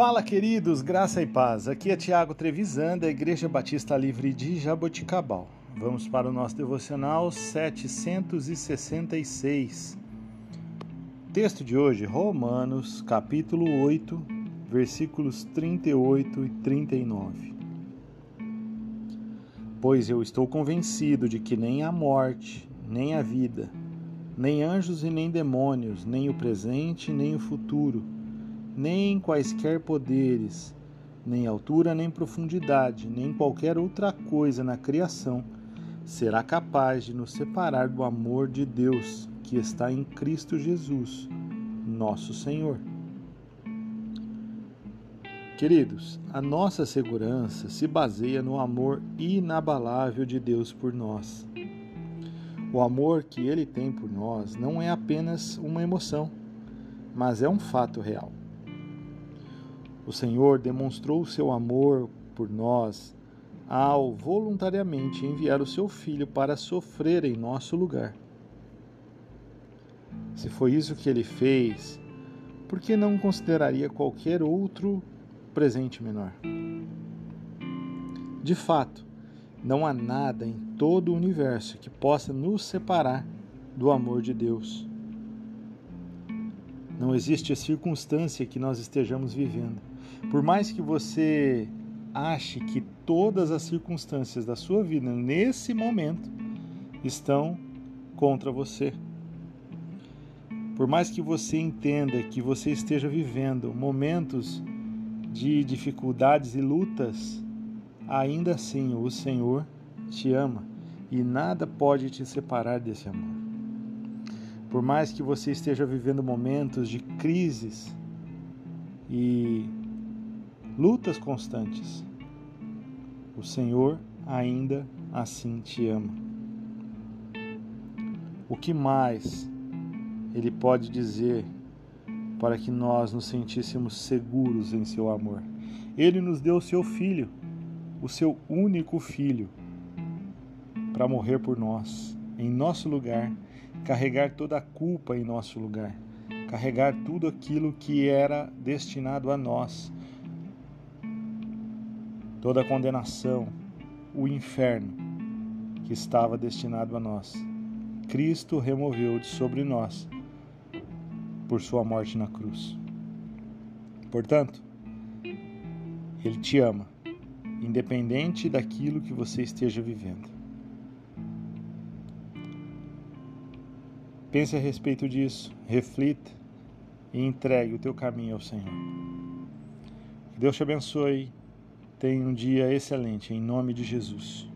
Fala, queridos, graça e paz. Aqui é Tiago Trevisan, da Igreja Batista Livre de Jaboticabal. Vamos para o nosso devocional 766. Texto de hoje, Romanos, capítulo 8, versículos 38 e 39. Pois eu estou convencido de que nem a morte, nem a vida, nem anjos e nem demônios, nem o presente, nem o futuro, nem quaisquer poderes, nem altura, nem profundidade, nem qualquer outra coisa na criação será capaz de nos separar do amor de Deus que está em Cristo Jesus, nosso Senhor. Queridos, a nossa segurança se baseia no amor inabalável de Deus por nós. O amor que Ele tem por nós não é apenas uma emoção, mas é um fato real. O Senhor demonstrou o seu amor por nós ao voluntariamente enviar o seu Filho para sofrer em nosso lugar. Se foi isso que ele fez, por que não consideraria qualquer outro presente menor? De fato, não há nada em todo o universo que possa nos separar do amor de Deus. Não existe a circunstância que nós estejamos vivendo. Por mais que você ache que todas as circunstâncias da sua vida nesse momento estão contra você. Por mais que você entenda que você esteja vivendo momentos de dificuldades e lutas, ainda assim o Senhor te ama e nada pode te separar desse amor. Por mais que você esteja vivendo momentos de crises e lutas constantes, o Senhor ainda assim te ama. O que mais Ele pode dizer para que nós nos sentíssemos seguros em Seu amor? Ele nos deu o Seu Filho, o Seu único Filho, para morrer por nós, em nosso lugar, carregar toda a culpa em nosso lugar, carregar tudo aquilo que era destinado a nós toda a condenação, o inferno que estava destinado a nós. Cristo removeu de sobre nós por sua morte na cruz. Portanto, Ele te ama, independente daquilo que você esteja vivendo. Pense a respeito disso, reflita e entregue o teu caminho ao Senhor. Que Deus te abençoe Tenha um dia excelente, em nome de Jesus.